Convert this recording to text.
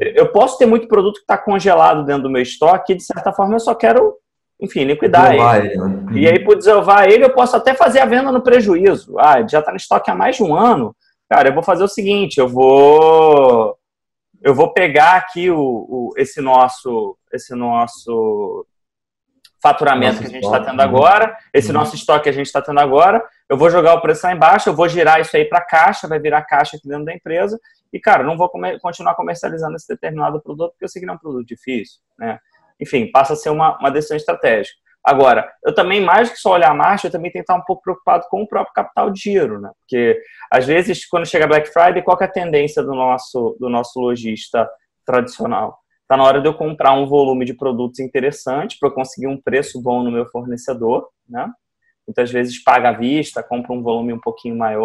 eu posso ter muito produto que está congelado dentro do meu estoque e, de certa forma, eu só quero, enfim, liquidar ele. ele né? E aí, por desovar ele, eu posso até fazer a venda no prejuízo. Ah, já está no estoque há mais de um ano. Cara, eu vou fazer o seguinte, eu vou eu vou pegar aqui o, o esse nosso esse nosso faturamento nosso que a gente está tendo agora, esse uhum. nosso estoque que a gente está tendo agora, eu vou jogar o preço lá embaixo, eu vou girar isso aí para caixa, vai virar caixa aqui dentro da empresa, e, cara, não vou comer, continuar comercializando esse determinado produto porque eu sei que não é um produto difícil, né? Enfim, passa a ser uma, uma decisão estratégica. Agora, eu também, mais que só olhar a marcha, eu também tenho que estar um pouco preocupado com o próprio capital de giro, né? Porque, às vezes, quando chega Black Friday, qual é a tendência do nosso, do nosso lojista tradicional? Está na hora de eu comprar um volume de produtos interessante para eu conseguir um preço bom no meu fornecedor, né? Muitas vezes paga à vista, compra um volume um pouquinho maior